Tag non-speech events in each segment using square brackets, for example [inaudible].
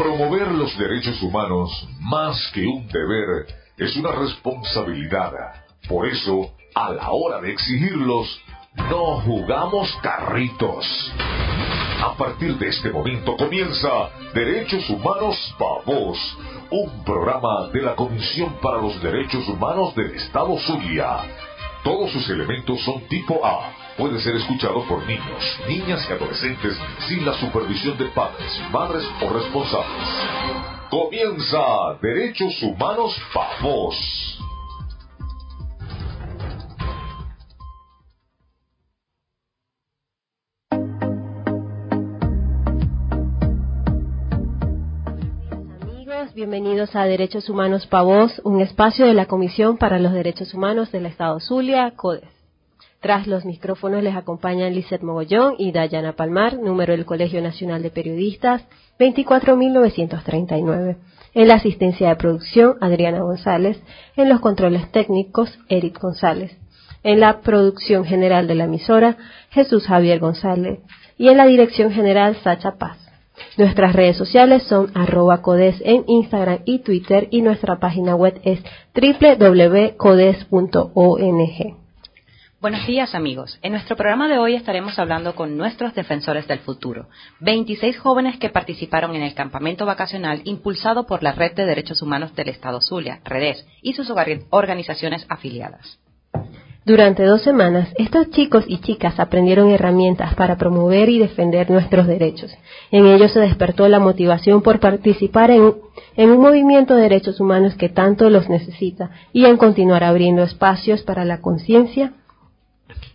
Promover los derechos humanos, más que un deber, es una responsabilidad. Por eso, a la hora de exigirlos, no jugamos carritos. A partir de este momento comienza Derechos Humanos para Vos, un programa de la Comisión para los Derechos Humanos del Estado Zulia. Todos sus elementos son tipo A. Puede ser escuchado por niños, niñas y adolescentes sin la supervisión de padres, madres o responsables. Comienza Derechos Humanos para Vos. bienvenidos a Derechos Humanos Pavos, un espacio de la Comisión para los Derechos Humanos del Estado Zulia, CODES. Tras los micrófonos les acompañan Lizeth Mogollón y Dayana Palmar, número del Colegio Nacional de Periodistas, 24.939. En la asistencia de producción, Adriana González. En los controles técnicos, Eric González. En la producción general de la emisora, Jesús Javier González. Y en la dirección general, Sacha Paz. Nuestras redes sociales son arroba codes en Instagram y Twitter y nuestra página web es www.codes.ong. Buenos días amigos. En nuestro programa de hoy estaremos hablando con nuestros defensores del futuro, 26 jóvenes que participaron en el campamento vacacional impulsado por la Red de Derechos Humanos del Estado Zulia, REDES, y sus organizaciones afiliadas. Durante dos semanas, estos chicos y chicas aprendieron herramientas para promover y defender nuestros derechos. En ellos se despertó la motivación por participar en, en, un movimiento de derechos humanos que tanto los necesita y en continuar abriendo espacios para la conciencia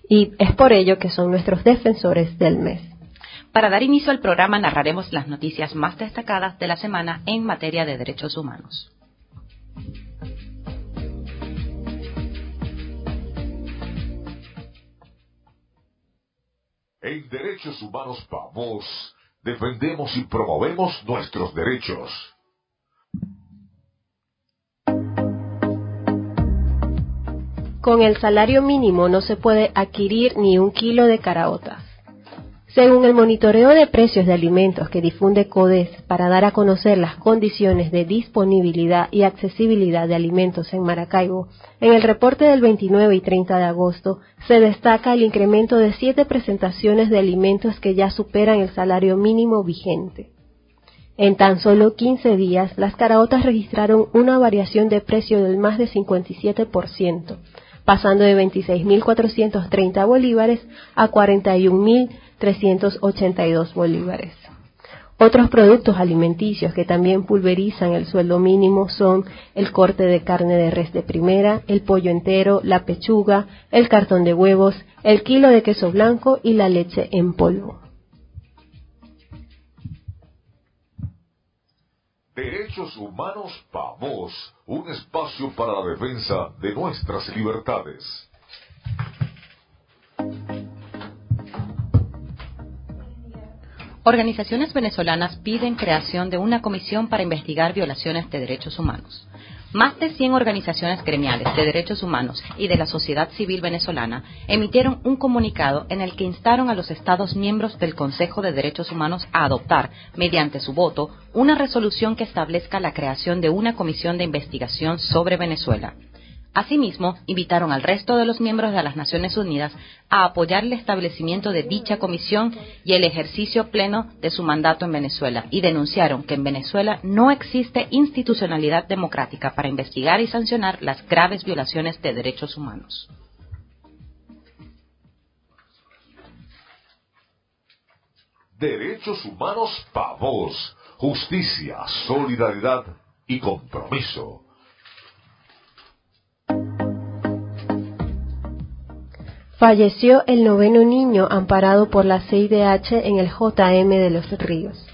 y es por ello que son nuestros defensores del mes. Para dar inicio al programa narraremos las noticias más destacadas de la semana en materia de derechos humanos. En Derechos Humanos Vamos, defendemos y promovemos nuestros derechos. Con el salario mínimo no se puede adquirir ni un kilo de caraotas. Según el monitoreo de precios de alimentos que difunde CODES para dar a conocer las condiciones de disponibilidad y accesibilidad de alimentos en Maracaibo, en el reporte del 29 y 30 de agosto se destaca el incremento de siete presentaciones de alimentos que ya superan el salario mínimo vigente. En tan solo 15 días, las caraotas registraron una variación de precio del más de 57%, pasando de 26.430 bolívares a 41.000 382 bolívares. Otros productos alimenticios que también pulverizan el sueldo mínimo son el corte de carne de res de primera, el pollo entero, la pechuga, el cartón de huevos, el kilo de queso blanco y la leche en polvo. Derechos Humanos PAVOS, un espacio para la defensa de nuestras libertades. Organizaciones venezolanas piden creación de una comisión para investigar violaciones de derechos humanos. Más de 100 organizaciones gremiales de derechos humanos y de la sociedad civil venezolana emitieron un comunicado en el que instaron a los Estados miembros del Consejo de Derechos Humanos a adoptar, mediante su voto, una resolución que establezca la creación de una comisión de investigación sobre Venezuela. Asimismo, invitaron al resto de los miembros de las Naciones Unidas a apoyar el establecimiento de dicha comisión y el ejercicio pleno de su mandato en Venezuela y denunciaron que en Venezuela no existe institucionalidad democrática para investigar y sancionar las graves violaciones de derechos humanos. Derechos humanos para justicia, solidaridad y compromiso. Falleció el noveno niño amparado por la CIDH en el JM de los Ríos.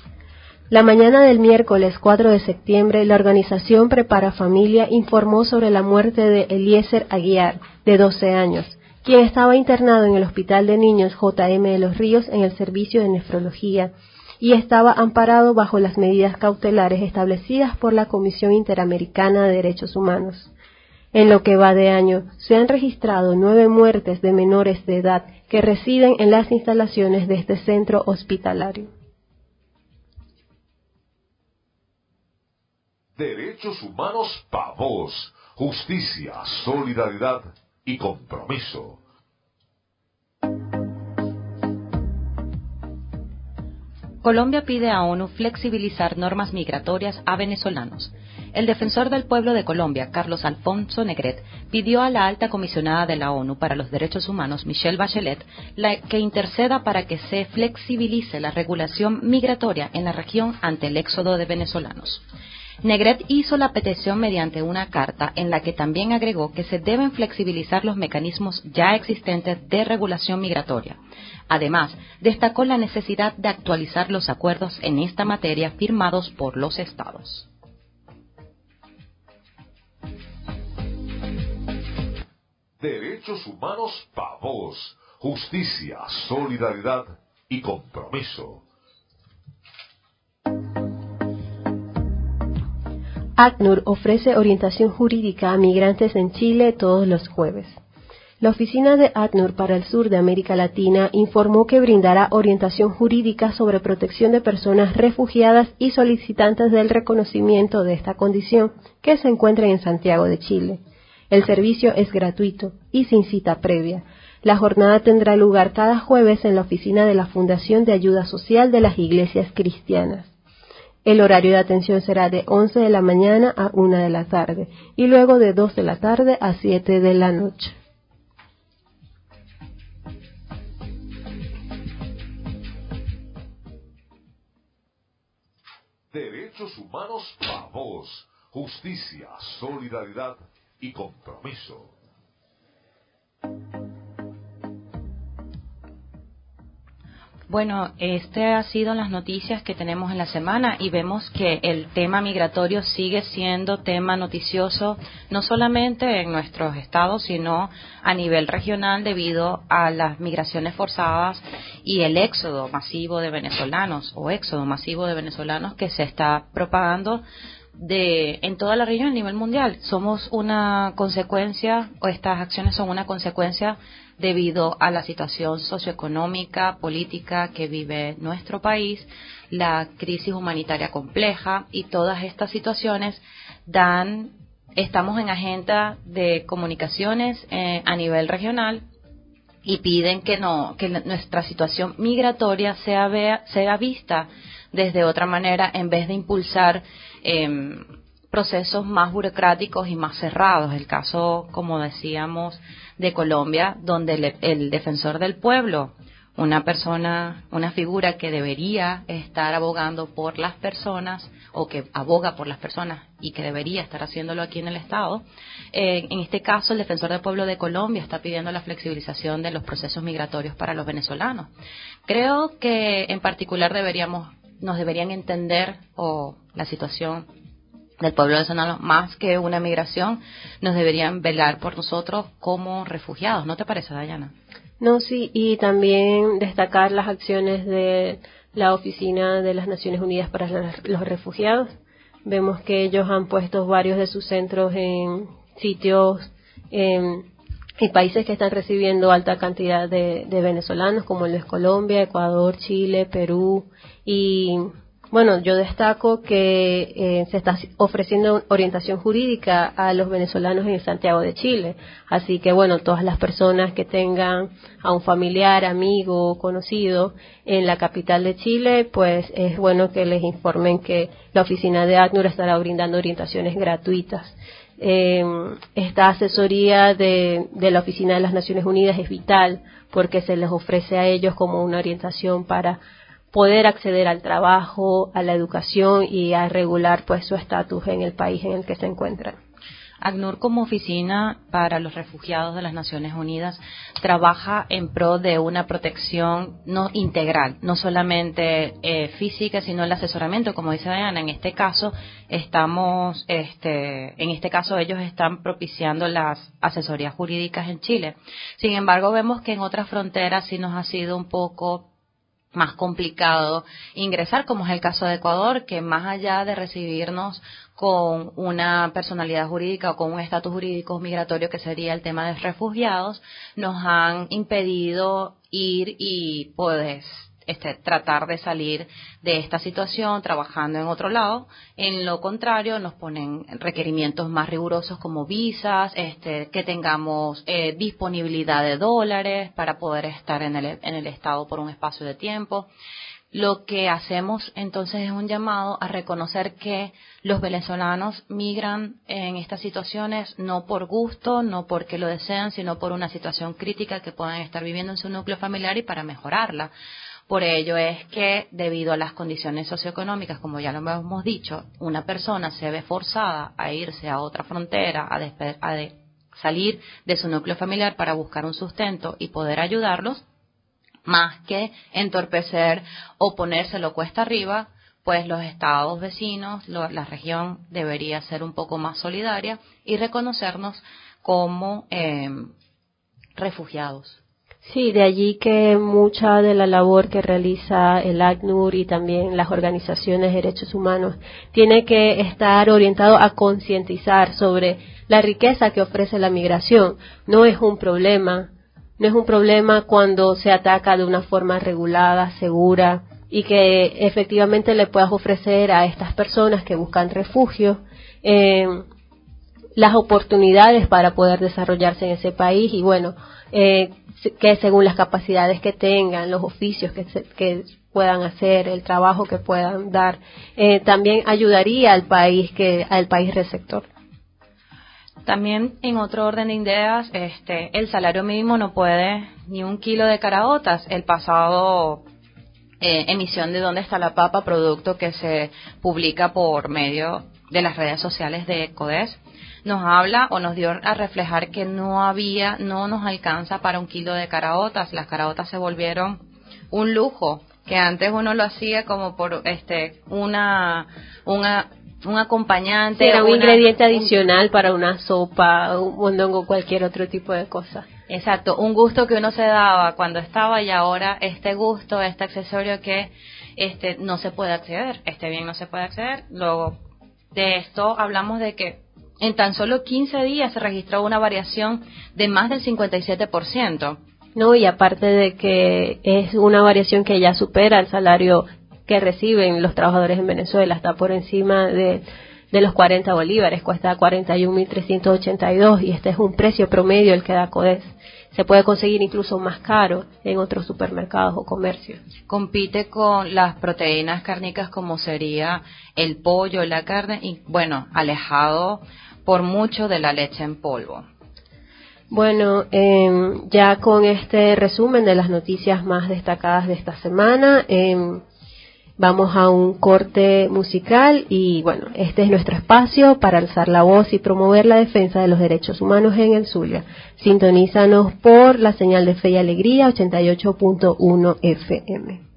La mañana del miércoles 4 de septiembre, la organización Prepara Familia informó sobre la muerte de Eliezer Aguiar, de 12 años, quien estaba internado en el Hospital de Niños JM de los Ríos en el servicio de nefrología y estaba amparado bajo las medidas cautelares establecidas por la Comisión Interamericana de Derechos Humanos. En lo que va de año, se han registrado nueve muertes de menores de edad que residen en las instalaciones de este centro hospitalario. Derechos humanos para vos, justicia, solidaridad y compromiso. Colombia pide a ONU flexibilizar normas migratorias a venezolanos. El defensor del pueblo de Colombia, Carlos Alfonso Negret, pidió a la alta comisionada de la ONU para los Derechos Humanos, Michelle Bachelet, que interceda para que se flexibilice la regulación migratoria en la región ante el éxodo de venezolanos. Negret hizo la petición mediante una carta en la que también agregó que se deben flexibilizar los mecanismos ya existentes de regulación migratoria. Además, destacó la necesidad de actualizar los acuerdos en esta materia firmados por los estados. Derechos humanos para vos, justicia, solidaridad y compromiso. ACNUR ofrece orientación jurídica a migrantes en Chile todos los jueves. La oficina de ACNUR para el sur de América Latina informó que brindará orientación jurídica sobre protección de personas refugiadas y solicitantes del reconocimiento de esta condición que se encuentran en Santiago de Chile. El servicio es gratuito y sin cita previa. La jornada tendrá lugar cada jueves en la oficina de la Fundación de Ayuda Social de las Iglesias Cristianas. El horario de atención será de 11 de la mañana a 1 de la tarde y luego de 2 de la tarde a 7 de la noche. Derechos humanos para vos, justicia, solidaridad y compromiso. Bueno, este ha sido las noticias que tenemos en la semana y vemos que el tema migratorio sigue siendo tema noticioso no solamente en nuestros estados, sino a nivel regional debido a las migraciones forzadas y el éxodo masivo de venezolanos o éxodo masivo de venezolanos que se está propagando de en toda la región a nivel mundial. Somos una consecuencia o estas acciones son una consecuencia debido a la situación socioeconómica, política que vive nuestro país, la crisis humanitaria compleja y todas estas situaciones dan estamos en agenda de comunicaciones eh, a nivel regional y piden que no que nuestra situación migratoria sea vea, sea vista desde otra manera en vez de impulsar eh, procesos más burocráticos y más cerrados. El caso, como decíamos, de Colombia, donde el, defensor del pueblo, una persona, una figura que debería estar abogando por las personas o que aboga por las personas y que debería estar haciéndolo aquí en el Estado. Eh, en este caso, el defensor del pueblo de Colombia está pidiendo la flexibilización de los procesos migratorios para los venezolanos. Creo que en particular deberíamos nos deberían entender o la situación del pueblo venezolano más que una migración, nos deberían velar por nosotros como refugiados. ¿No te parece, Dayana? No, sí, y también destacar las acciones de la Oficina de las Naciones Unidas para los Refugiados. Vemos que ellos han puesto varios de sus centros en sitios en, países que están recibiendo alta cantidad de, de venezolanos, como lo es Colombia, Ecuador, Chile, Perú, y bueno, yo destaco que eh, se está ofreciendo orientación jurídica a los venezolanos en Santiago de Chile. Así que, bueno, todas las personas que tengan a un familiar, amigo, conocido en la capital de Chile, pues es bueno que les informen que la oficina de ACNUR estará brindando orientaciones gratuitas. Eh, esta asesoría de, de la Oficina de las Naciones Unidas es vital porque se les ofrece a ellos como una orientación para poder acceder al trabajo, a la educación y a regular pues su estatus en el país en el que se encuentran. ACNUR como oficina para los refugiados de las Naciones Unidas trabaja en pro de una protección no integral, no solamente eh, física, sino el asesoramiento, como dice Diana. En este caso estamos, este, en este caso ellos están propiciando las asesorías jurídicas en Chile. Sin embargo, vemos que en otras fronteras sí nos ha sido un poco más complicado ingresar, como es el caso de Ecuador, que más allá de recibirnos con una personalidad jurídica o con un estatus jurídico migratorio que sería el tema de refugiados, nos han impedido ir y pues este, tratar de salir de esta situación trabajando en otro lado. En lo contrario, nos ponen requerimientos más rigurosos como visas, este, que tengamos eh, disponibilidad de dólares para poder estar en el, en el Estado por un espacio de tiempo. Lo que hacemos entonces es un llamado a reconocer que los venezolanos migran en estas situaciones no por gusto, no porque lo desean, sino por una situación crítica que puedan estar viviendo en su núcleo familiar y para mejorarla. Por ello es que, debido a las condiciones socioeconómicas, como ya lo hemos dicho, una persona se ve forzada a irse a otra frontera, a, a de salir de su núcleo familiar para buscar un sustento y poder ayudarlos, más que entorpecer o ponérselo cuesta arriba, pues los estados vecinos, la región debería ser un poco más solidaria y reconocernos como em, refugiados. Sí, de allí que mucha de la labor que realiza el ACNUR y también las organizaciones de derechos humanos tiene que estar orientado a concientizar sobre la riqueza que ofrece la migración. No es un problema no es un problema cuando se ataca de una forma regulada, segura y que efectivamente le puedas ofrecer a estas personas que buscan refugio eh, las oportunidades para poder desarrollarse en ese país y bueno, eh, que según las capacidades que tengan, los oficios que, que puedan hacer, el trabajo que puedan dar, eh, también ayudaría al país que al país receptor. También en otro orden de ideas, este, el salario mínimo no puede ni un kilo de caraotas. El pasado eh, emisión de Dónde está la papa, producto que se publica por medio de las redes sociales de CODES, nos habla o nos dio a reflejar que no había, no nos alcanza para un kilo de caraotas. Las caraotas se volvieron un lujo que antes uno lo hacía como por este una una un acompañante. era un ingrediente adicional para una sopa, un mondongo, cualquier otro tipo de cosa. Exacto, un gusto que uno se daba cuando estaba y ahora este gusto, este accesorio que este no se puede acceder, este bien no se puede acceder. Luego de esto hablamos de que en tan solo 15 días se registró una variación de más del 57%. No, y aparte de que es una variación que ya supera el salario que reciben los trabajadores en Venezuela está por encima de, los 40 bolívares, cuesta 41.382 y este es un precio promedio el que da CODES. Se puede conseguir incluso más caro en otros supermercados o comercios. Compite con las proteínas cárnicas como sería el pollo, la carne y bueno, alejado por mucho de la leche en polvo. Bueno, em, ya con este resumen de las noticias más destacadas de esta semana, eh, Vamos a un corte musical y bueno, este es nuestro espacio para alzar la voz y promover la defensa de los derechos humanos en el Zulia. Sintonízanos por la señal de fe y alegría 88.1 FM.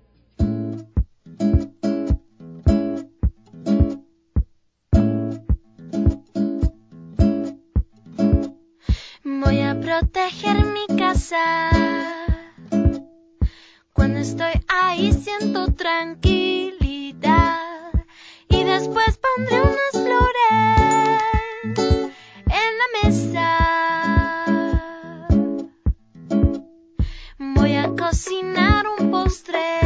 Cuando estoy ahí siento tranquilidad y después pondré unas flores en la mesa. Voy a cocinar un postre.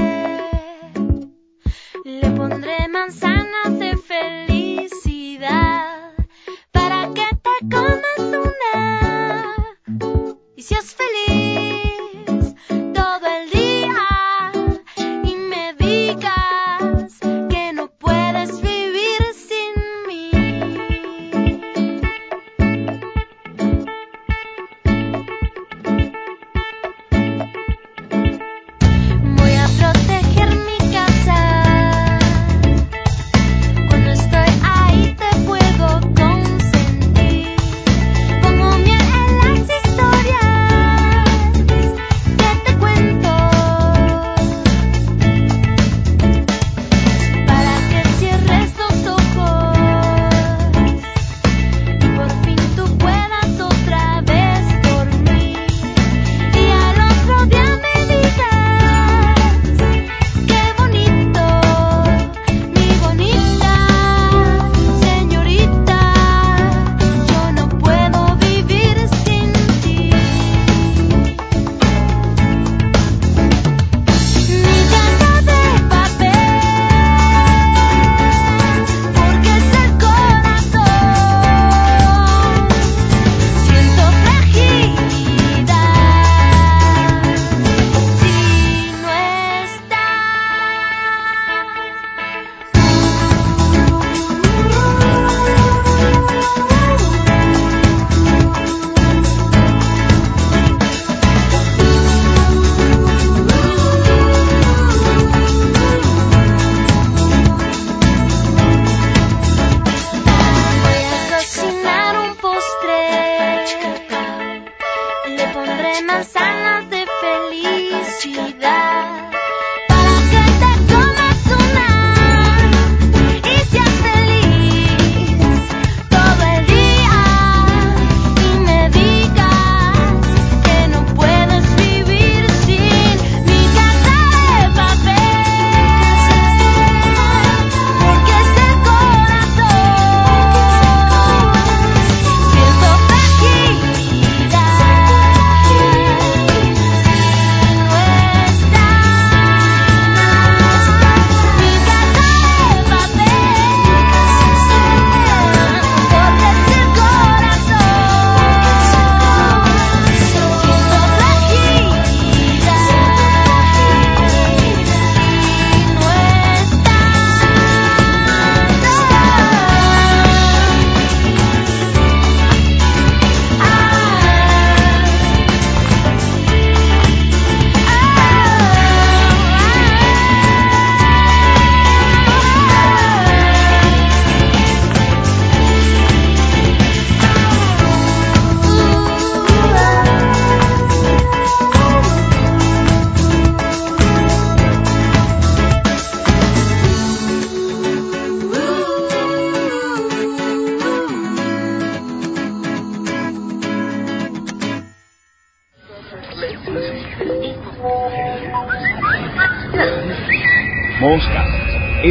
Le pondré manzanas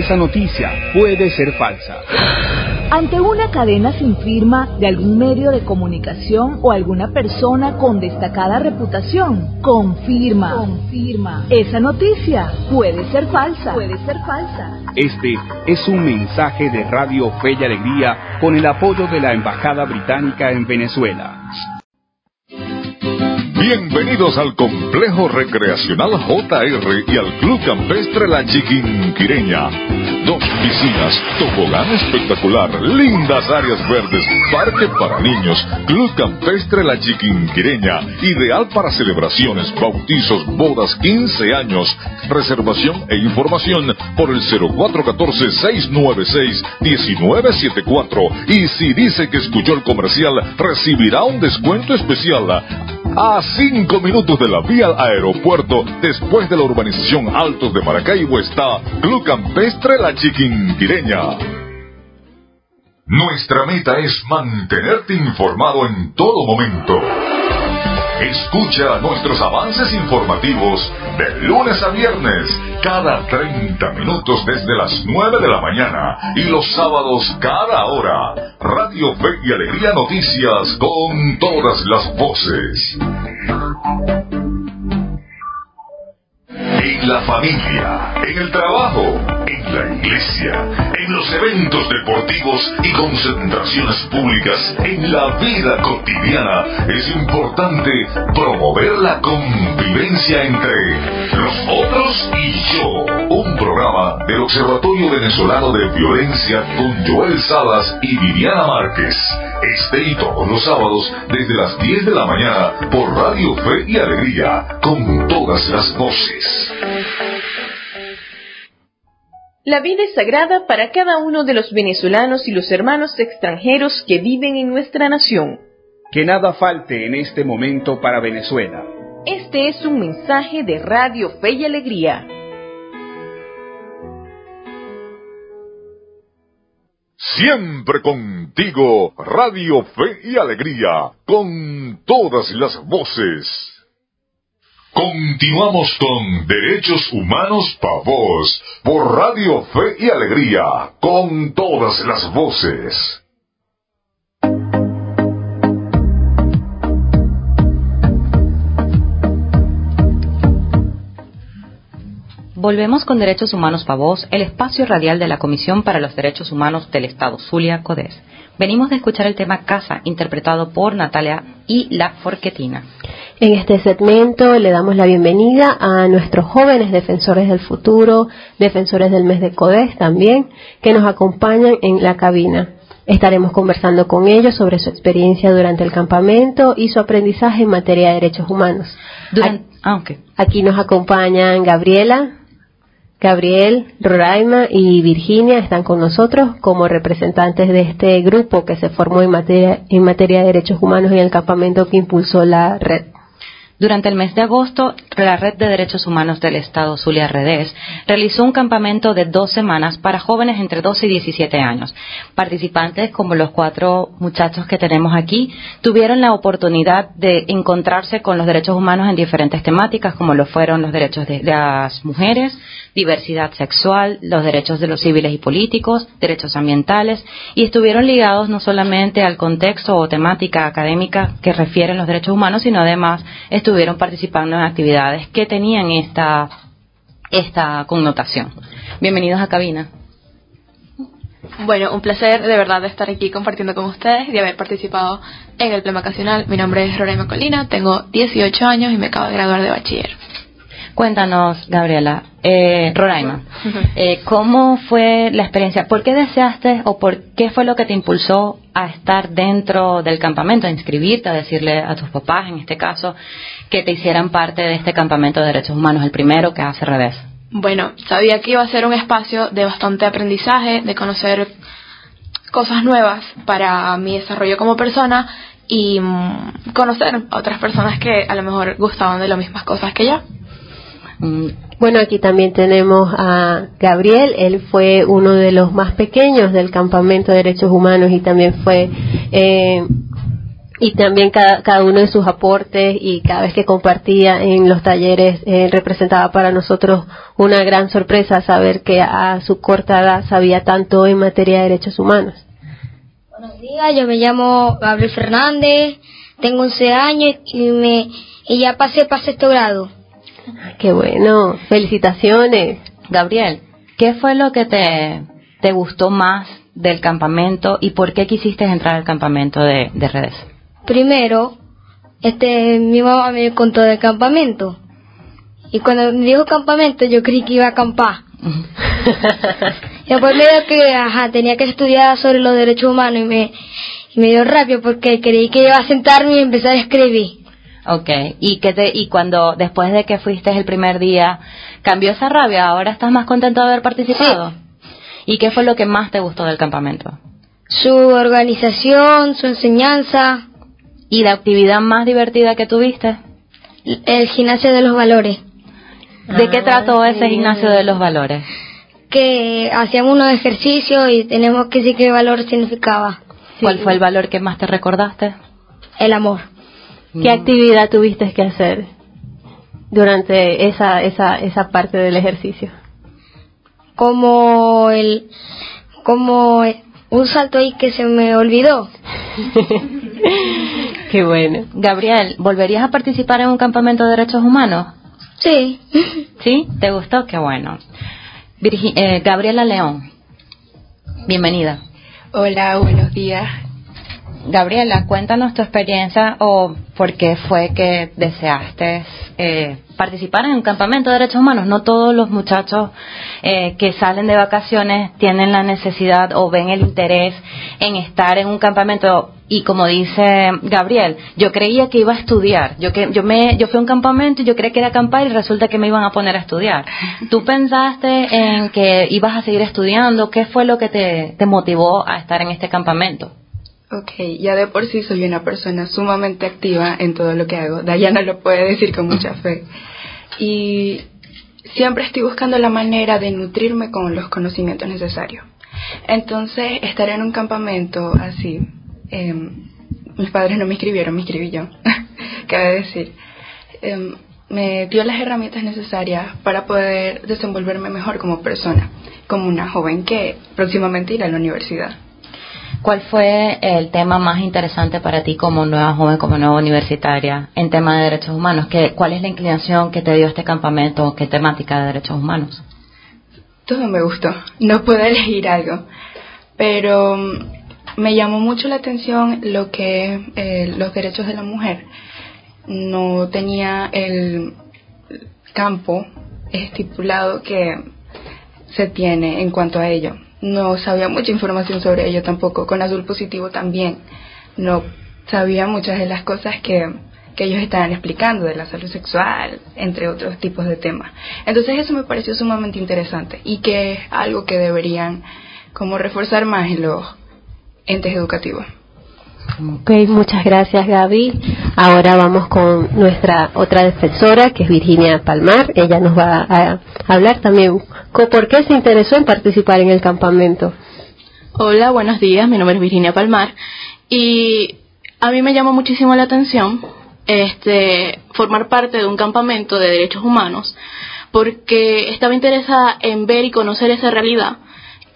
Esa noticia puede ser falsa. Ante una cadena sin firma de algún medio de comunicación o alguna persona con destacada reputación, confirma, confirma. Esa noticia puede ser falsa, puede ser falsa. Este es un mensaje de Radio Fe y Alegría con el apoyo de la Embajada Británica en Venezuela. Bienvenidos al Complejo Recreacional JR y al Club Campestre La Chiquinquireña. Dos piscinas, tobogán espectacular, lindas áreas verdes, parque para niños, Club Campestre La Chiquinquireña, ideal para celebraciones, bautizos, bodas, 15 años. Reservación e información por el 0414-696-1974. Y si dice que escuchó el comercial, recibirá un descuento especial. Cinco minutos de la vía al aeropuerto, después de la urbanización Altos de Maracaibo, está Club Campestre La Chiquinquireña. Nuestra meta es mantenerte informado en todo momento. Escucha nuestros avances informativos de lunes a viernes, cada 30 minutos desde las 9 de la mañana y los sábados cada hora. Radio Fe y Alegría Noticias con todas las voces. En la familia, en el trabajo, la iglesia, en los eventos deportivos y concentraciones públicas, en la vida cotidiana, es importante promover la convivencia entre los otros y yo. Un programa del Observatorio Venezolano de Violencia con Joel Salas y Viviana Márquez. Este y todos los sábados desde las 10 de la mañana por Radio Fe y Alegría con todas las voces. La vida es sagrada para cada uno de los venezolanos y los hermanos extranjeros que viven en nuestra nación. Que nada falte en este momento para Venezuela. Este es un mensaje de Radio Fe y Alegría. Siempre contigo, Radio Fe y Alegría, con todas las voces. Continuamos con Derechos Humanos Pa' Vos, por Radio Fe y Alegría, con todas las voces. Volvemos con Derechos Humanos Pa' Vos, el espacio radial de la Comisión para los Derechos Humanos del Estado Zulia Codes. Venimos de escuchar el tema Casa, interpretado por Natalia y La Forquetina. En este segmento le damos la bienvenida a nuestros jóvenes defensores del futuro, defensores del mes de CODES también, que nos acompañan en la cabina. Estaremos conversando con ellos sobre su experiencia durante el campamento y su aprendizaje en materia de derechos humanos. Durante, ah, ok. Aquí nos acompañan Gabriela, Gabriel, Roraima y Virginia están con nosotros como representantes de este grupo que se formó en materia, en materia de derechos humanos en el campamento que impulsó la red. Durante el mes de agosto, la Red de Derechos Humanos del Estado Zulia Redes realizó un campamento de dos semanas para jóvenes entre 12 y 17 años. Participantes, como los cuatro muchachos que tenemos aquí, tuvieron la oportunidad de encontrarse con los derechos humanos en diferentes temáticas, como lo fueron los derechos de las mujeres, diversidad sexual, los derechos de los civiles y políticos, derechos ambientales, y estuvieron ligados no solamente al contexto o temática académica que refieren los derechos humanos, sino además estuvieron participando en actividades que tenían esta, esta connotación. Bienvenidos a cabina. Bueno, un placer de verdad de estar aquí compartiendo con ustedes y de haber participado en el plan vacacional. Mi nombre es Roraima Colina, tengo 18 años y me acabo de graduar de bachiller. Cuéntanos, Gabriela, eh, Roraima, [laughs] eh, ¿cómo fue la experiencia? ¿Por qué deseaste o por qué fue lo que te impulsó a estar dentro del campamento, a inscribirte, a decirle a tus papás, en este caso, que te hicieran parte de este campamento de derechos humanos, el primero que hace revés? Bueno, sabía que iba a ser un espacio de bastante aprendizaje, de conocer cosas nuevas para mi desarrollo como persona y mm, conocer a otras personas que a lo mejor gustaban de las mismas cosas que yo. Mm, Bueno, aquí también tenemos a Gabriel. Él fue uno de los más pequeños del campamento de derechos humanos y también fue eh, y también cada, cada uno de sus aportes y cada vez que compartía en los talleres eh, representaba para nosotros una gran sorpresa saber que a su corta edad sabía tanto en materia de derechos humanos. Buenos días, yo me llamo Gabriel Fernández, tengo 11 años y, me, y ya pasé para sexto grado. Qué bueno, felicitaciones. Gabriel, ¿qué fue lo que te, te gustó más del campamento y por qué quisiste entrar al campamento de, de redes? Primero, este, mi mamá me contó del campamento. Y cuando me dijo campamento, yo creí que iba a acampar. [laughs] y después me dijo que ajá, tenía que estudiar sobre los derechos humanos y me, y me dio rabia porque creí que iba a sentarme y empezar a escribir. Ok, y, que te, y cuando después de que fuiste el primer día, cambió esa rabia, ahora estás más contento de haber participado. ¿Y qué fue lo que más te gustó del campamento? Su organización, su enseñanza. ¿Y la actividad más divertida que tuviste? El gimnasio de los valores. ¿De qué trató ese gimnasio de los valores? Que hacíamos unos ejercicios y tenemos que decir qué valor significaba. ¿Cuál fue el valor que más te recordaste? El amor. ¿Qué actividad tuviste que hacer durante esa, esa, esa parte del ejercicio? Como el, como un salto ahí que se me olvidó. [laughs] [laughs] Qué bueno. Gabriel, ¿volverías a participar en un campamento de derechos humanos? Sí. ¿Sí? ¿Te gustó? Qué bueno. Virgi- eh, Gabriela León, bienvenida. Hola, buenos días. Gabriela, cuéntanos tu experiencia o por qué fue que deseaste eh, participar en un campamento de derechos humanos. No todos los muchachos eh, que salen de vacaciones tienen la necesidad o ven el interés en estar en un campamento. Y como dice Gabriel, yo creía que iba a estudiar. Yo que yo me yo fui a un campamento y yo creía que era acampar y resulta que me iban a poner a estudiar. [laughs] ¿Tú pensaste en que ibas a seguir estudiando? ¿Qué fue lo que te, te motivó a estar en este campamento? Ok, ya de por sí soy una persona sumamente activa en todo lo que hago. Dayana lo puede decir con mucha fe. Y siempre estoy buscando la manera de nutrirme con los conocimientos necesarios. Entonces, estar en un campamento así, eh, mis padres no me inscribieron, me inscribí yo, [laughs] cabe decir, eh, me dio las herramientas necesarias para poder desenvolverme mejor como persona, como una joven que próximamente irá a la universidad. ¿Cuál fue el tema más interesante para ti como nueva joven, como nueva universitaria en tema de derechos humanos? ¿Qué, ¿Cuál es la inclinación que te dio este campamento? ¿Qué temática de derechos humanos? Todo me gustó, no puedo [laughs] elegir algo, pero me llamó mucho la atención lo que eh, los derechos de la mujer. No tenía el campo estipulado que se tiene en cuanto a ello. No sabía mucha información sobre ello tampoco. Con Azul Positivo también no sabía muchas de las cosas que, que ellos estaban explicando de la salud sexual, entre otros tipos de temas. Entonces eso me pareció sumamente interesante y que es algo que deberían como reforzar más en los entes educativos. Ok, muchas gracias Gaby. Ahora vamos con nuestra otra defensora, que es Virginia Palmar. Ella nos va a hablar también con por qué se interesó en participar en el campamento. Hola, buenos días. Mi nombre es Virginia Palmar y a mí me llamó muchísimo la atención este formar parte de un campamento de derechos humanos porque estaba interesada en ver y conocer esa realidad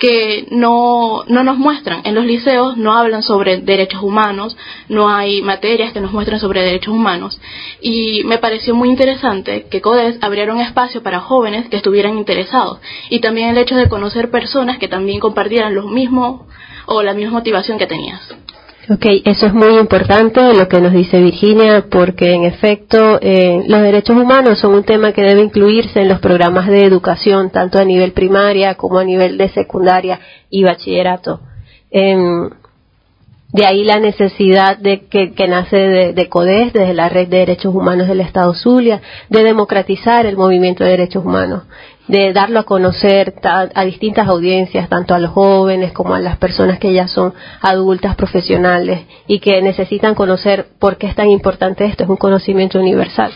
que no, no nos muestran. En los liceos no hablan sobre derechos humanos, no hay materias que nos muestren sobre derechos humanos. Y me pareció muy interesante que CODES abriera un espacio para jóvenes que estuvieran interesados. Y también el hecho de conocer personas que también compartieran los mismos o la misma motivación que tenías. Ok, eso es muy importante lo que nos dice Virginia, porque en efecto eh, los derechos humanos son un tema que debe incluirse en los programas de educación, tanto a nivel primaria como a nivel de secundaria y bachillerato. Em, de ahí la necesidad de que, nace de, de, CODES, desde la Red de Derechos Humanos del Estado Zulia, de democratizar el movimiento de derechos humanos, de darlo a conocer a, distintas audiencias, tanto a los jóvenes como a las personas que ya son adultas profesionales y que necesitan conocer por qué es tan importante esto, es un conocimiento universal.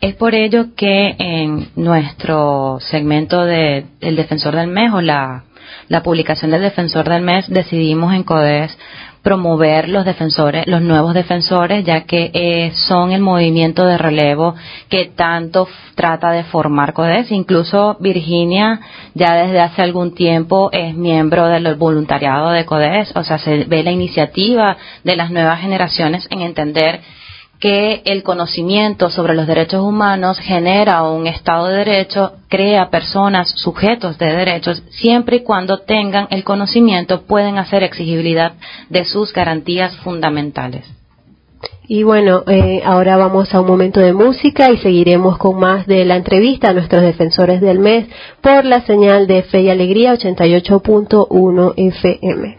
Es por ello que en nuestro segmento de El Defensor del Mes o la, la publicación del Defensor del Mes decidimos en CODES promover los defensores, los nuevos defensores, ya que eh, son el movimiento de relevo que tanto trata de formar CODES. Incluso Virginia ya desde hace algún tiempo es miembro del voluntariado de CODES, o sea, se ve la iniciativa de las nuevas generaciones en entender que el conocimiento sobre los derechos humanos genera un Estado de Derecho, crea personas sujetos de derechos, siempre y cuando tengan el conocimiento pueden hacer exigibilidad de sus garantías fundamentales. Y bueno, eh, ahora vamos a un momento de música y seguiremos con más de la entrevista a nuestros defensores del mes por la señal de Fe y Alegría 88.1 FM.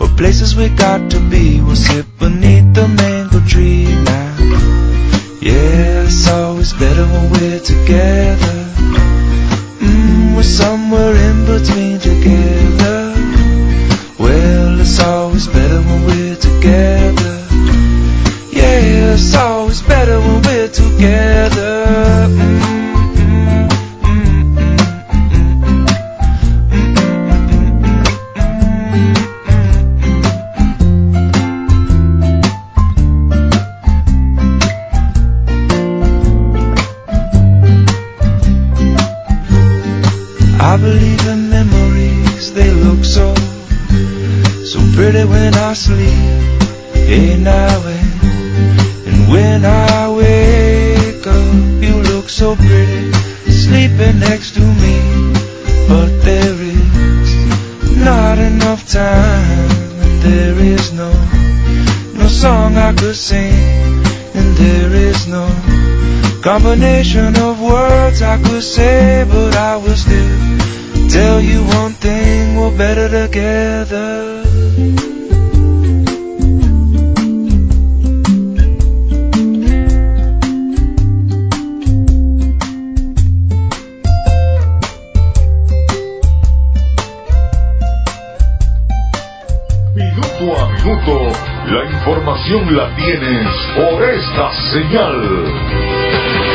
or places we got to be. We'll sit beneath the mango tree now. Yeah, it's always better when we're together. Mm, we're somewhere in between together. Together. Minuto a minuto, la información la tienes por esta señal.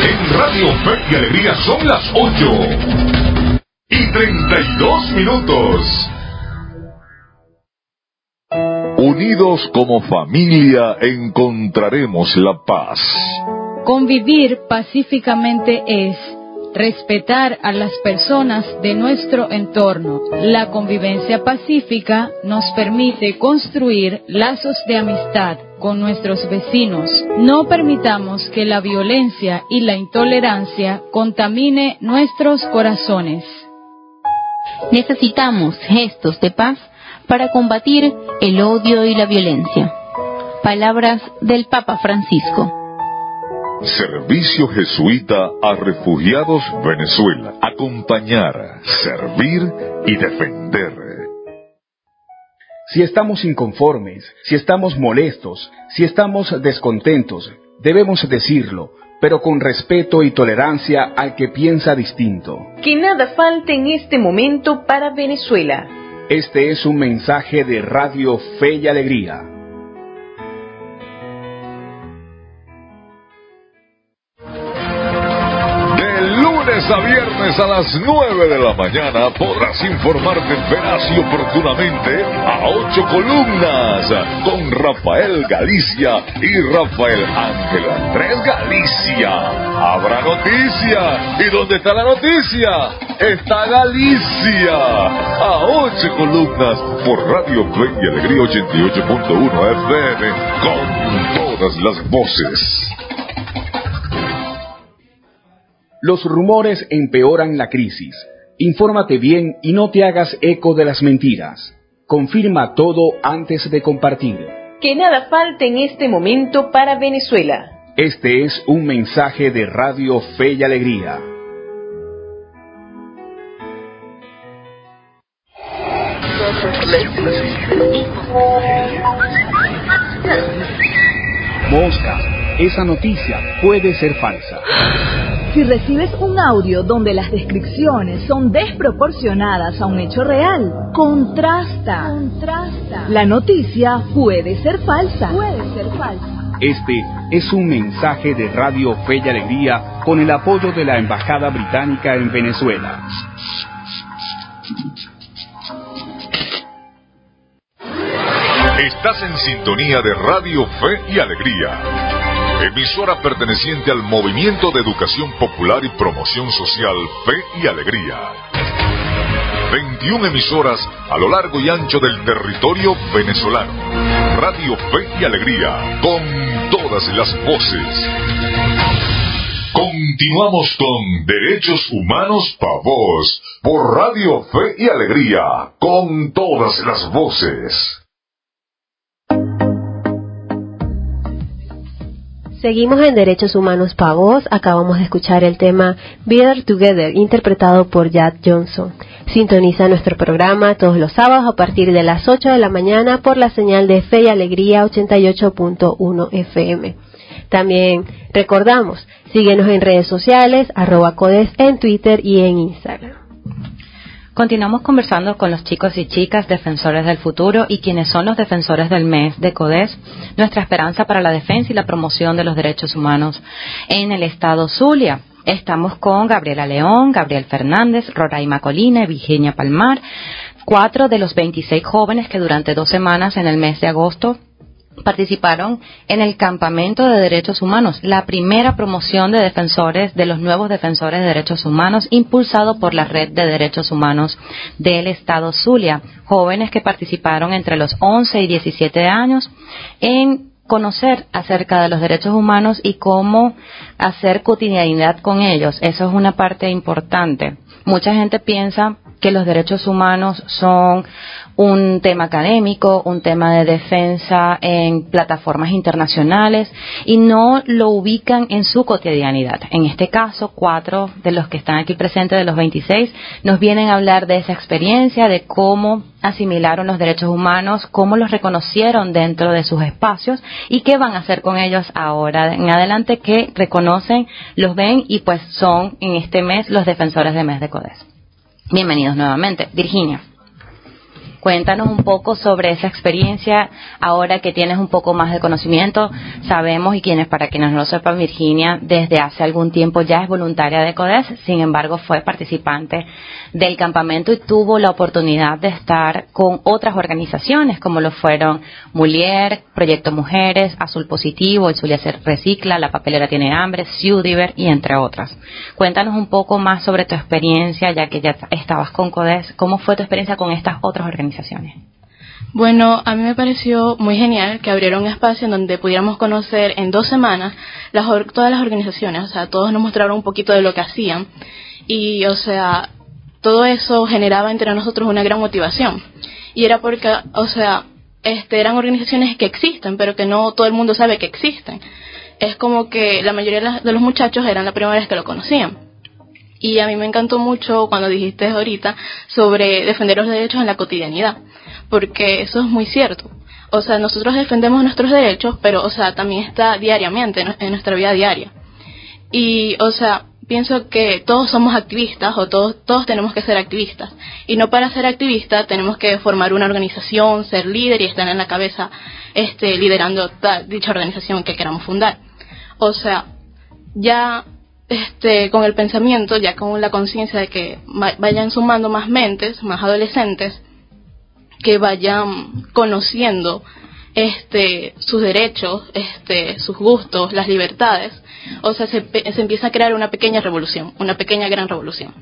En Radio Fe y Alegría son las 8 y 32 minutos. Unidos como familia encontraremos la paz. Convivir pacíficamente es respetar a las personas de nuestro entorno. La convivencia pacífica nos permite construir lazos de amistad con nuestros vecinos. No permitamos que la violencia y la intolerancia contamine nuestros corazones. Necesitamos gestos de paz para combatir el odio y la violencia. Palabras del Papa Francisco. Servicio Jesuita a Refugiados Venezuela. Acompañar, servir y defender. Si estamos inconformes, si estamos molestos, si estamos descontentos, debemos decirlo, pero con respeto y tolerancia al que piensa distinto. Que nada falte en este momento para Venezuela. Este es un mensaje de Radio Fe y Alegría. A viernes a las 9 de la mañana podrás informarte veraz y oportunamente a ocho columnas con Rafael Galicia y Rafael Ángel Andrés Galicia. Habrá noticia. ¿Y dónde está la noticia? Está Galicia. A ocho columnas por Radio Fe y Alegría 88.1 FM con todas las voces. Los rumores empeoran la crisis. Infórmate bien y no te hagas eco de las mentiras. Confirma todo antes de compartir. Que nada falte en este momento para Venezuela. Este es un mensaje de Radio Fe y Alegría. Mosca, esa noticia puede ser falsa. Si recibes un audio donde las descripciones son desproporcionadas a un hecho real, contrasta. Contrasta. La noticia puede ser falsa. Puede ser falsa. Este es un mensaje de Radio Fe y Alegría con el apoyo de la Embajada Británica en Venezuela. Estás en sintonía de Radio Fe y Alegría emisora perteneciente al Movimiento de Educación Popular y Promoción Social Fe y Alegría. 21 emisoras a lo largo y ancho del territorio venezolano. Radio Fe y Alegría, con todas las voces. Continuamos con Derechos Humanos para Voz, por Radio Fe y Alegría, con todas las voces. Seguimos en Derechos Humanos para Voz. Acabamos de escuchar el tema Better Together, interpretado por Jad Johnson. Sintoniza nuestro programa todos los sábados a partir de las 8 de la mañana por la señal de Fe y Alegría 88.1 FM. También recordamos, síguenos en redes sociales, arroba codes en Twitter y en Instagram. Continuamos conversando con los chicos y chicas defensores del futuro y quienes son los defensores del mes de CODES, nuestra esperanza para la defensa y la promoción de los derechos humanos en el estado Zulia. Estamos con Gabriela León, Gabriel Fernández, Roraima Colina y Virginia Palmar, cuatro de los 26 jóvenes que durante dos semanas en el mes de agosto participaron en el Campamento de Derechos Humanos, la primera promoción de defensores, de los nuevos defensores de derechos humanos, impulsado por la Red de Derechos Humanos del Estado Zulia. Jóvenes que participaron entre los 11 y 17 años en conocer acerca de los derechos humanos y cómo hacer cotidianidad con ellos. Eso es una parte importante. Mucha gente piensa que los derechos humanos son un tema académico, un tema de defensa en plataformas internacionales y no lo ubican en su cotidianidad. En este caso, cuatro de los que están aquí presentes, de los 26, nos vienen a hablar de esa experiencia, de cómo asimilaron los derechos humanos, cómo los reconocieron dentro de sus espacios y qué van a hacer con ellos ahora en adelante que reconocen, los ven y pues son en este mes los defensores de mes de CODES. Bienvenidos nuevamente. Virginia. Cuéntanos un poco sobre esa experiencia, ahora que tienes un poco más de conocimiento. Sabemos, y quienes, para quienes no lo sepan, Virginia desde hace algún tiempo ya es voluntaria de CODES, sin embargo fue participante del campamento y tuvo la oportunidad de estar con otras organizaciones como lo fueron Mulier, Proyecto Mujeres, Azul Positivo, El Zulia Recicla, La Papelera Tiene Hambre, Ciudiver y entre otras. Cuéntanos un poco más sobre tu experiencia, ya que ya estabas con CODES, ¿cómo fue tu experiencia con estas otras organizaciones? Bueno, a mí me pareció muy genial que abriera un espacio en donde pudiéramos conocer en dos semanas las, todas las organizaciones, o sea, todos nos mostraron un poquito de lo que hacían y, o sea, todo eso generaba entre nosotros una gran motivación. Y era porque, o sea, este, eran organizaciones que existen, pero que no todo el mundo sabe que existen. es como que la mayoría de los muchachos eran la primera vez que lo conocían. Y a mí me encantó mucho cuando dijiste ahorita sobre defender los derechos en la cotidianidad, porque eso es muy cierto. O sea, nosotros defendemos nuestros derechos, pero, o sea, también está diariamente en, nuestra vida diaria. Y, o sea, pienso que todos somos activistas o todos, todos tenemos que ser activistas. Y no para ser activista tenemos que formar una organización, ser líder y estar en la cabeza este, liderando dicha organización que queramos fundar. O sea, ya este, con el pensamiento, ya con la conciencia de que va- vayan sumando más mentes, más adolescentes, que vayan conociendo este sus derechos, este sus gustos, las libertades, o sea, se, se empieza a crear una pequeña revolución, una pequeña gran revolución.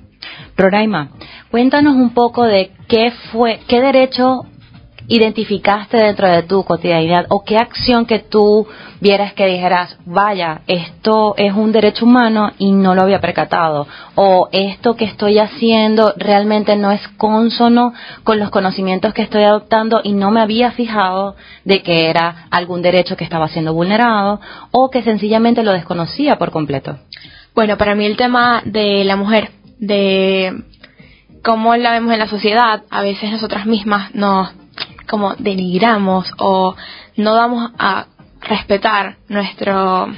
Roraima, cuéntanos un poco de qué fue, qué derecho identificaste dentro de tu cotidianidad o qué acción que tú vieras que dijeras, vaya, esto es un derecho humano y no lo había percatado o esto que estoy haciendo realmente no es consono con los conocimientos que estoy adoptando y no me había fijado de que era algún derecho que estaba siendo vulnerado o que sencillamente lo desconocía por completo. Bueno, para mí el tema de la mujer, de cómo la vemos en la sociedad, a veces nosotras mismas nos como denigramos o no damos a respetar nuestro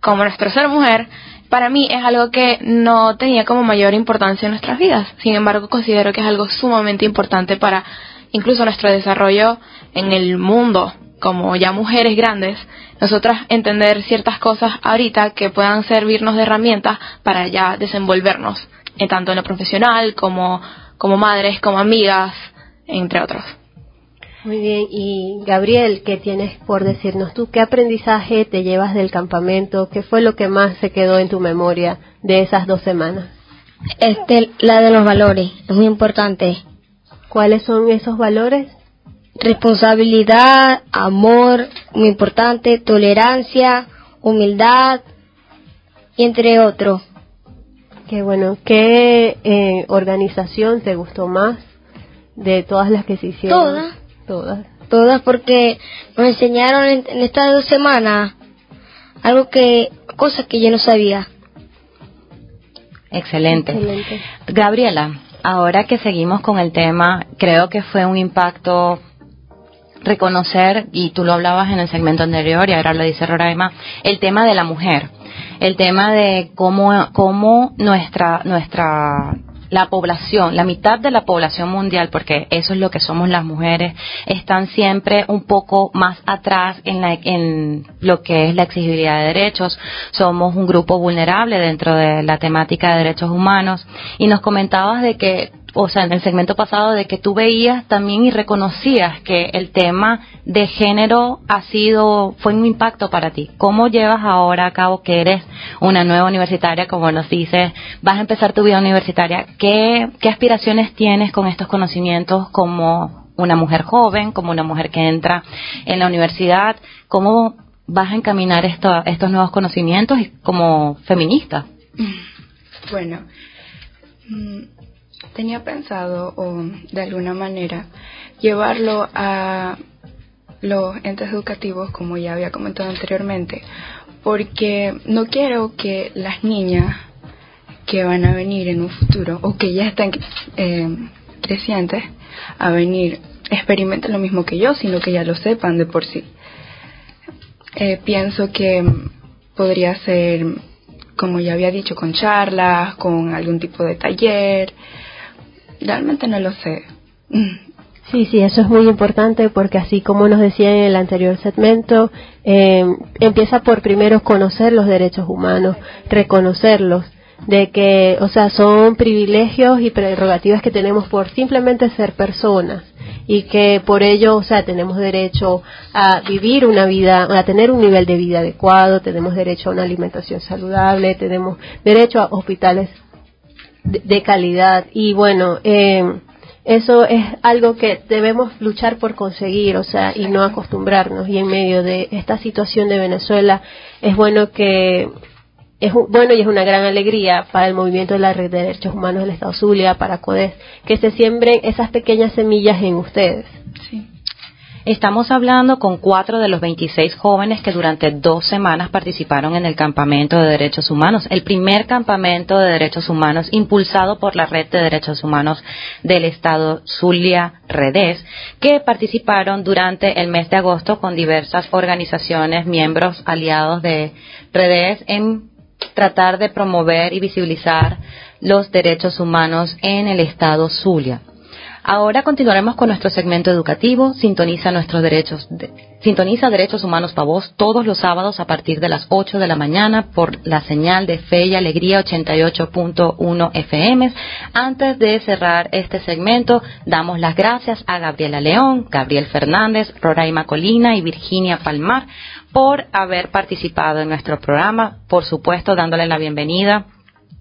como nuestro ser mujer, para mí es algo que no tenía como mayor importancia en nuestras vidas. Sin embargo, considero que es algo sumamente importante para incluso nuestro desarrollo en el mundo, como ya mujeres grandes, nosotras entender ciertas cosas ahorita que puedan servirnos de herramientas para ya desenvolvernos, eh, tanto en lo profesional como, como madres, como amigas, entre otros. Muy bien, y Gabriel, ¿qué tienes por decirnos tú? ¿Qué aprendizaje te llevas del campamento? ¿Qué fue lo que más se quedó en tu memoria de esas dos semanas? Este, la de los valores, es muy importante. ¿Cuáles son esos valores? Responsabilidad, amor, muy importante, tolerancia, humildad, y entre otros. Qué bueno. ¿Qué eh, organización te gustó más de todas las que se hicieron? Todas. Todas. Todas porque nos enseñaron en, en estas dos semanas algo que, cosas que yo no sabía. Excelente. Excelente. Gabriela, ahora que seguimos con el tema, creo que fue un impacto reconocer, y tú lo hablabas en el segmento anterior y ahora lo dice Roraima, el tema de la mujer, el tema de cómo, cómo nuestra, nuestra, la población, la mitad de la población mundial, porque eso es lo que somos las mujeres, están siempre un poco más atrás en, la, lo que es la exigibilidad de derechos. Somos un grupo vulnerable dentro de la temática de derechos humanos. Y nos comentabas de que o sea, en el segmento pasado de que tú veías también y reconocías que el tema de género ha sido, fue un impacto para ti. ¿Cómo llevas ahora a cabo que eres una nueva universitaria, como nos dices, vas a empezar tu vida universitaria? ¿Qué, qué aspiraciones tienes con estos conocimientos como una mujer joven, como una mujer que entra en la universidad? ¿Cómo vas a encaminar esto, estos nuevos conocimientos como feminista? Bueno, mm, tenía pensado o de alguna manera llevarlo a los entes educativos como ya había comentado anteriormente porque no quiero que las niñas que van a venir en un futuro o que ya están eh, crecientes a venir experimenten lo mismo que yo sino que ya lo sepan de por sí. Eh, pienso que podría ser como ya había dicho con charlas con algún tipo de taller Realmente no lo sé. Sí, sí, eso es muy importante porque así como nos decía en el anterior segmento, eh, empieza por primero conocer los derechos humanos, reconocerlos, de que, o sea, son privilegios y prerrogativas que tenemos por simplemente ser personas y que por ello, o sea, tenemos derecho a vivir una vida, a tener un nivel de vida adecuado, tenemos derecho a una alimentación saludable, tenemos derecho a hospitales de, calidad. Y bueno eh, eso es algo que debemos luchar por conseguir o sea y no acostumbrarnos. Y en medio de esta situación de Venezuela es bueno que es bueno y es una gran alegría para el movimiento de la red de derechos humanos del Estado Zulia para CODES que se siembren esas pequeñas semillas en ustedes. Sí. Estamos hablando con cuatro de los 26 jóvenes que durante dos semanas participaron en el campamento de derechos humanos, el primer campamento de derechos humanos impulsado por la Red de Derechos Humanos del Estado Zulia Redes, que participaron durante el mes de agosto con diversas organizaciones, miembros, aliados de Redes en tratar de promover y visibilizar los derechos humanos en el estado Zulia. Ahora continuaremos con nuestro segmento educativo. Sintoniza nuestros derechos, sintoniza Derechos Humanos para vos todos los sábados a partir de las 8 de la mañana por la señal de Fe y Alegría 88.1 FM. Antes de cerrar este segmento, damos las gracias a Gabriela León, Gabriel Fernández, Roraima Colina y Virginia Palmar por haber participado en nuestro programa. Por supuesto, dándole la bienvenida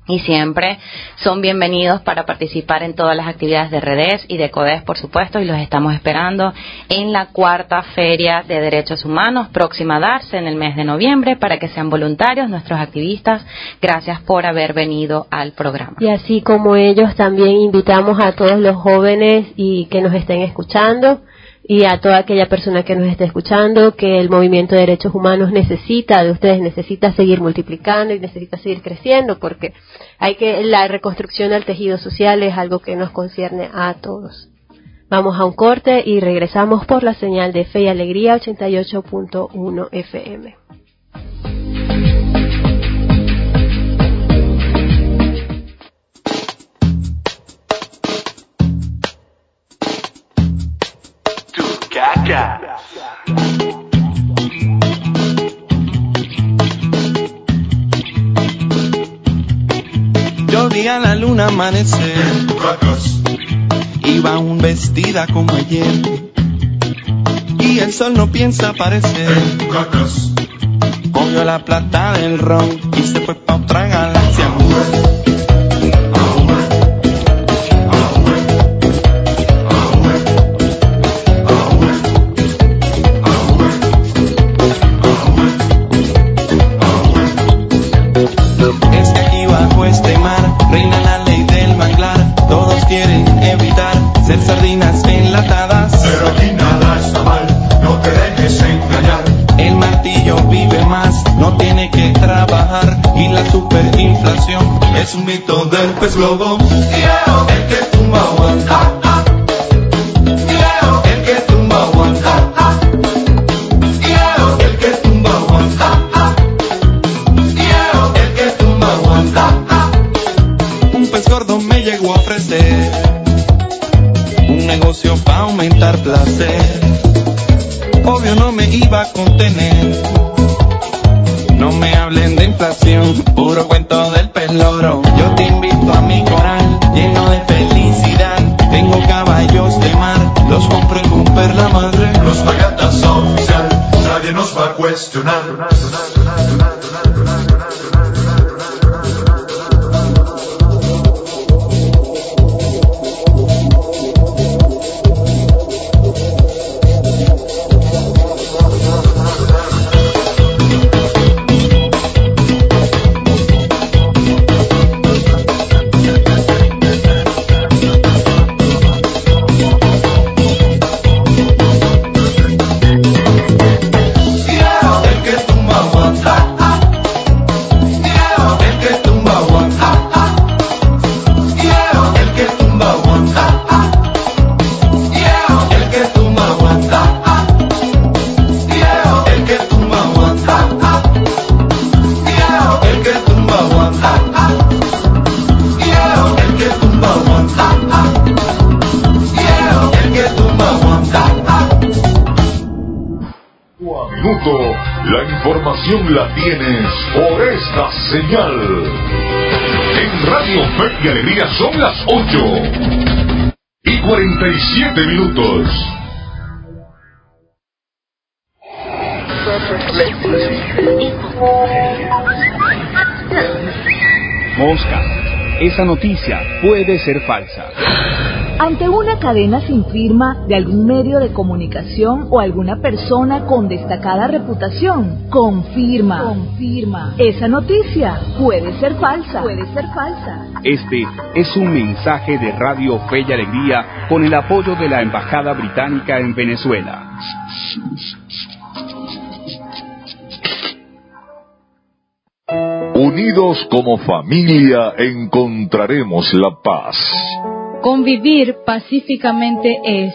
y siempre son bienvenidos para participar en todas las actividades de redes y de CODES, por supuesto, y los estamos esperando en la cuarta Feria de Derechos Humanos, próxima a darse en el mes de noviembre, para que sean voluntarios nuestros activistas. Gracias por haber venido al programa. Y así como ellos, también invitamos a todos los jóvenes y que nos estén escuchando y a toda aquella persona que nos esté escuchando que el movimiento de derechos humanos necesita de ustedes, necesita seguir multiplicando y necesita seguir creciendo porque hay que la reconstrucción del tejido social es algo que nos concierne a todos. Vamos a un corte y regresamos por la señal de Fe y Alegría 88.1 FM. Yo vi a la luna amanecer. Iba aún vestida como ayer. Y el sol no piensa aparecer. Cogió la plata del ron y se fue pa' otra galaxia. Pe slovo la tienes por esta señal. En Radio Fe y Alegría son las 8 y 47 minutos. Mosca. Esa noticia puede ser falsa. Ante una cadena sin firma de algún medio de comunicación o alguna persona con destacada reputación, confirma, confirma. Esa noticia puede ser falsa, puede ser falsa. Este es un mensaje de Radio Fe y Alegría con el apoyo de la Embajada Británica en Venezuela. Unidos como familia encontraremos la paz. Convivir pacíficamente es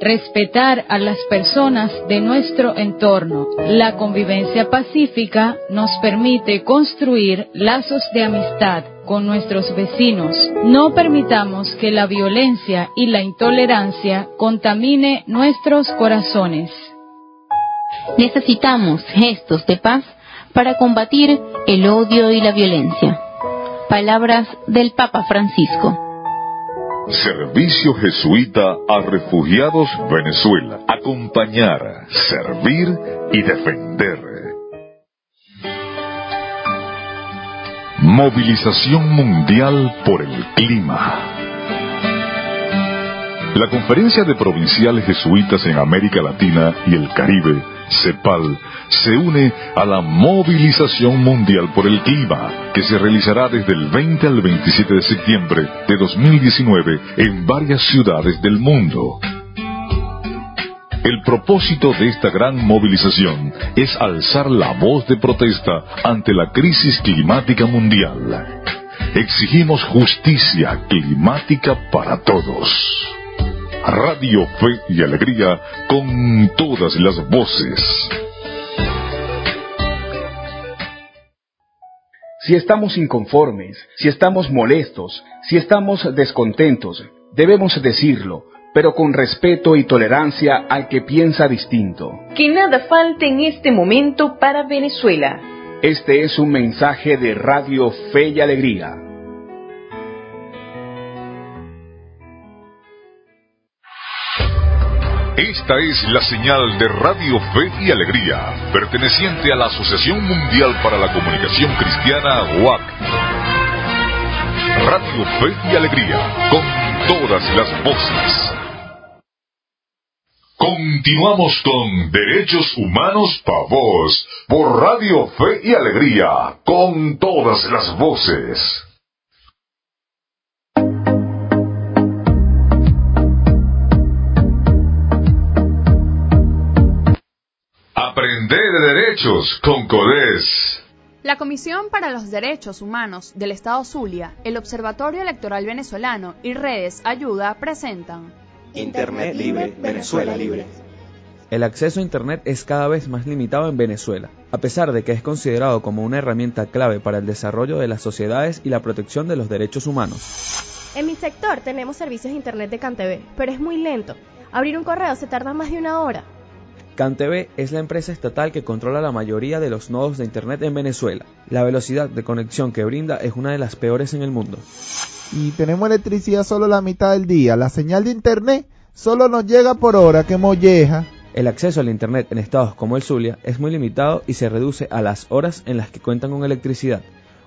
respetar a las personas de nuestro entorno. La convivencia pacífica nos permite construir lazos de amistad con nuestros vecinos. No permitamos que la violencia y la intolerancia contamine nuestros corazones. Necesitamos gestos de paz para combatir el odio y la violencia. Palabras del Papa Francisco. Servicio Jesuita a Refugiados Venezuela. Acompañar, servir y defender. Movilización Mundial por el Clima. La Conferencia de Provinciales Jesuitas en América Latina y el Caribe, CEPAL, se une a la movilización mundial por el clima, que se realizará desde el 20 al 27 de septiembre de 2019 en varias ciudades del mundo. El propósito de esta gran movilización es alzar la voz de protesta ante la crisis climática mundial. Exigimos justicia climática para todos. Radio Fe y Alegría con todas las voces. Si estamos inconformes, si estamos molestos, si estamos descontentos, debemos decirlo, pero con respeto y tolerancia al que piensa distinto. Que nada falte en este momento para Venezuela. Este es un mensaje de Radio Fe y Alegría. Esta es la señal de Radio Fe y Alegría, perteneciente a la Asociación Mundial para la Comunicación Cristiana, WAC. Radio Fe y Alegría, con todas las voces. Continuamos con Derechos Humanos para Vos, por Radio Fe y Alegría, con todas las voces. Aprender de derechos con CODES. La Comisión para los Derechos Humanos del Estado Zulia, el Observatorio Electoral Venezolano y Redes Ayuda presentan Internet Libre, Venezuela Libre. El acceso a Internet es cada vez más limitado en Venezuela, a pesar de que es considerado como una herramienta clave para el desarrollo de las sociedades y la protección de los derechos humanos. En mi sector tenemos servicios de Internet de CanTV, pero es muy lento. Abrir un correo se tarda más de una hora. CanTV es la empresa estatal que controla la mayoría de los nodos de Internet en Venezuela. La velocidad de conexión que brinda es una de las peores en el mundo. Y tenemos electricidad solo la mitad del día. La señal de Internet solo nos llega por hora, que molleja. El acceso al Internet en estados como el Zulia es muy limitado y se reduce a las horas en las que cuentan con electricidad,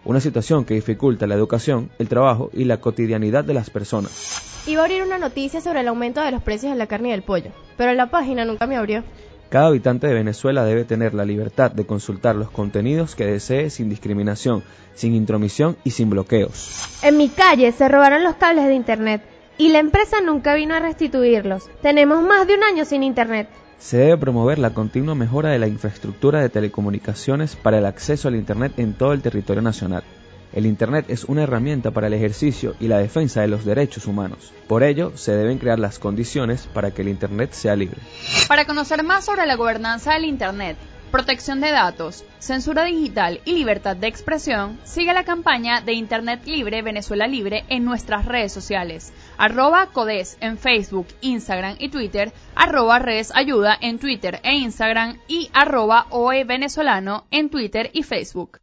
una situación que dificulta la educación, el trabajo y la cotidianidad de las personas. Iba a abrir una noticia sobre el aumento de los precios de la carne y del pollo, pero la página nunca me abrió. Cada habitante de Venezuela debe tener la libertad de consultar los contenidos que desee sin discriminación, sin intromisión y sin bloqueos. En mi calle se robaron los cables de Internet y la empresa nunca vino a restituirlos. Tenemos más de un año sin Internet. Se debe promover la continua mejora de la infraestructura de telecomunicaciones para el acceso al Internet en todo el territorio nacional. El Internet es una herramienta para el ejercicio y la defensa de los derechos humanos. Por ello, se deben crear las condiciones para que el Internet sea libre. Para conocer más sobre la gobernanza del Internet, protección de datos, censura digital y libertad de expresión, sigue la campaña de Internet Libre Venezuela Libre en nuestras redes sociales. Arroba Codes en Facebook, Instagram y Twitter, arroba Redes Ayuda en Twitter e Instagram y arroba OE Venezolano en Twitter y Facebook.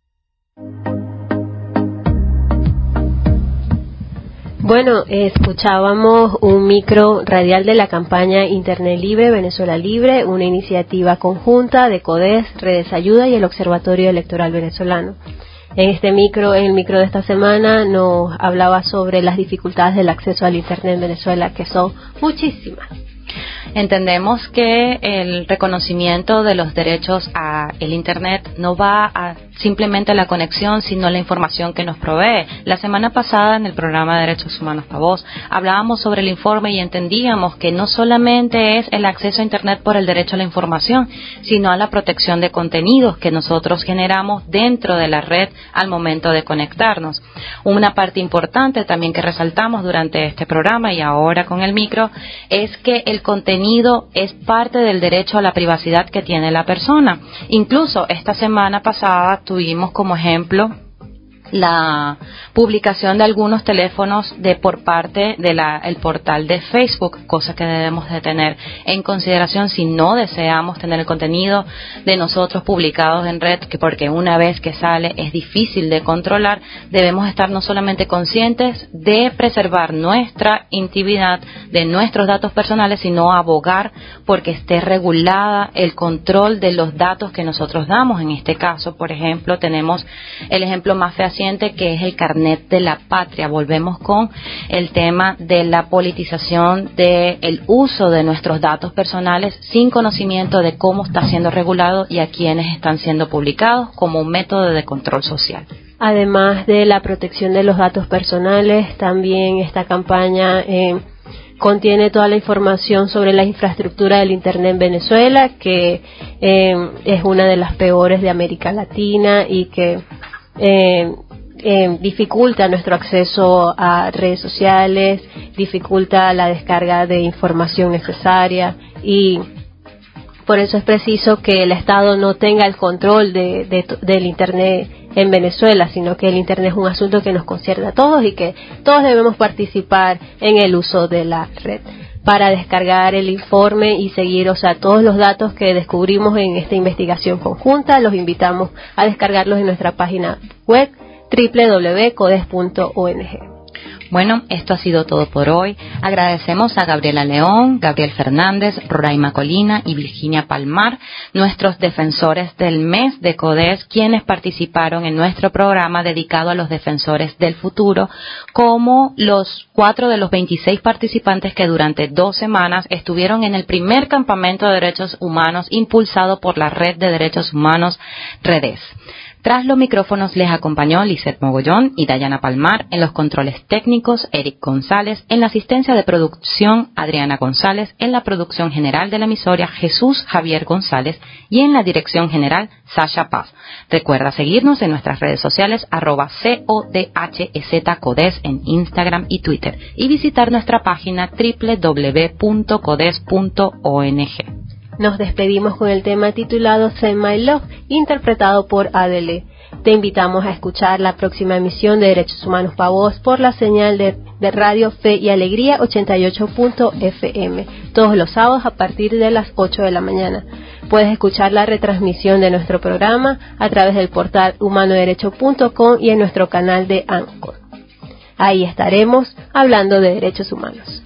Bueno, escuchábamos un micro radial de la campaña Internet Libre, Venezuela Libre, una iniciativa conjunta de CODES, Redes Ayuda y el Observatorio Electoral Venezolano. En este micro, en el micro de esta semana, nos hablaba sobre las dificultades del acceso al Internet en Venezuela, que son muchísimas. Entendemos que el reconocimiento de los derechos a el Internet no va a simplemente la conexión, sino la información que nos provee. La semana pasada en el programa de Derechos Humanos para Voz hablábamos sobre el informe y entendíamos que no solamente es el acceso a Internet por el derecho a la información, sino a la protección de contenidos que nosotros generamos dentro de la red al momento de conectarnos. Una parte importante también que resaltamos durante este programa y ahora con el micro es que el contenido es parte del derecho a la privacidad que tiene la persona. Incluso esta semana pasada tuvimos como ejemplo la publicación de algunos teléfonos de por parte del el portal de Facebook, cosa que debemos de tener en consideración si no deseamos tener el contenido de nosotros publicados en red, que porque una vez que sale es difícil de controlar, debemos estar no solamente conscientes de preservar nuestra intimidad, de nuestros datos personales, sino abogar porque esté regulada el control de los datos que nosotros damos. En este caso, por ejemplo, tenemos el ejemplo más fehaciente que es el carnet de la patria. Volvemos con el tema de la politización del uso de nuestros datos personales sin conocimiento de cómo está siendo regulado y a quiénes están siendo publicados como un método de control social. Además de la protección de los datos personales, también esta campaña eh, contiene toda la información sobre la infraestructura del Internet en Venezuela, que eh, es una de las peores de América Latina y que eh, eh, dificulta nuestro acceso a redes sociales, dificulta la descarga de información necesaria y por eso es preciso que el Estado no tenga el control de, del Internet en Venezuela, sino que el Internet es un asunto que nos concierne a todos y que todos debemos participar en el uso de la red. Para descargar el informe y seguir, o sea, todos los datos que descubrimos en esta investigación conjunta, los invitamos a descargarlos en nuestra página web www.codes.ong. Bueno, esto ha sido todo por hoy. Agradecemos a Gabriela León, Gabriel Fernández, Roraima Colina y Virginia Palmar, nuestros defensores del mes de CODES, quienes participaron en nuestro programa dedicado a los defensores del futuro, como los cuatro de los 26 participantes que durante dos semanas estuvieron en el primer campamento de derechos humanos impulsado por la Red de Derechos Humanos Redes. Tras los micrófonos les acompañó Lizeth Mogollón y Dayana Palmar en los controles técnicos, Eric González, en la asistencia de producción, Adriana González, en la producción general de la emisora, Jesús Javier González y en la dirección general, Sasha Paz. Recuerda seguirnos en nuestras redes sociales, arroba CODHEZCODES en Instagram y Twitter y visitar nuestra página www.codes.ong. Nos despedimos con el tema titulado Send My Love, interpretado por Adele. Te invitamos a escuchar la próxima emisión de Derechos Humanos para Vos por la señal de, Radio Fe y Alegría 88.fm, todos los sábados a partir de las 8 de la mañana. Puedes escuchar la retransmisión de nuestro programa a través del portal humanoderecho.com y en nuestro canal de Anchor. Ahí estaremos hablando de derechos humanos.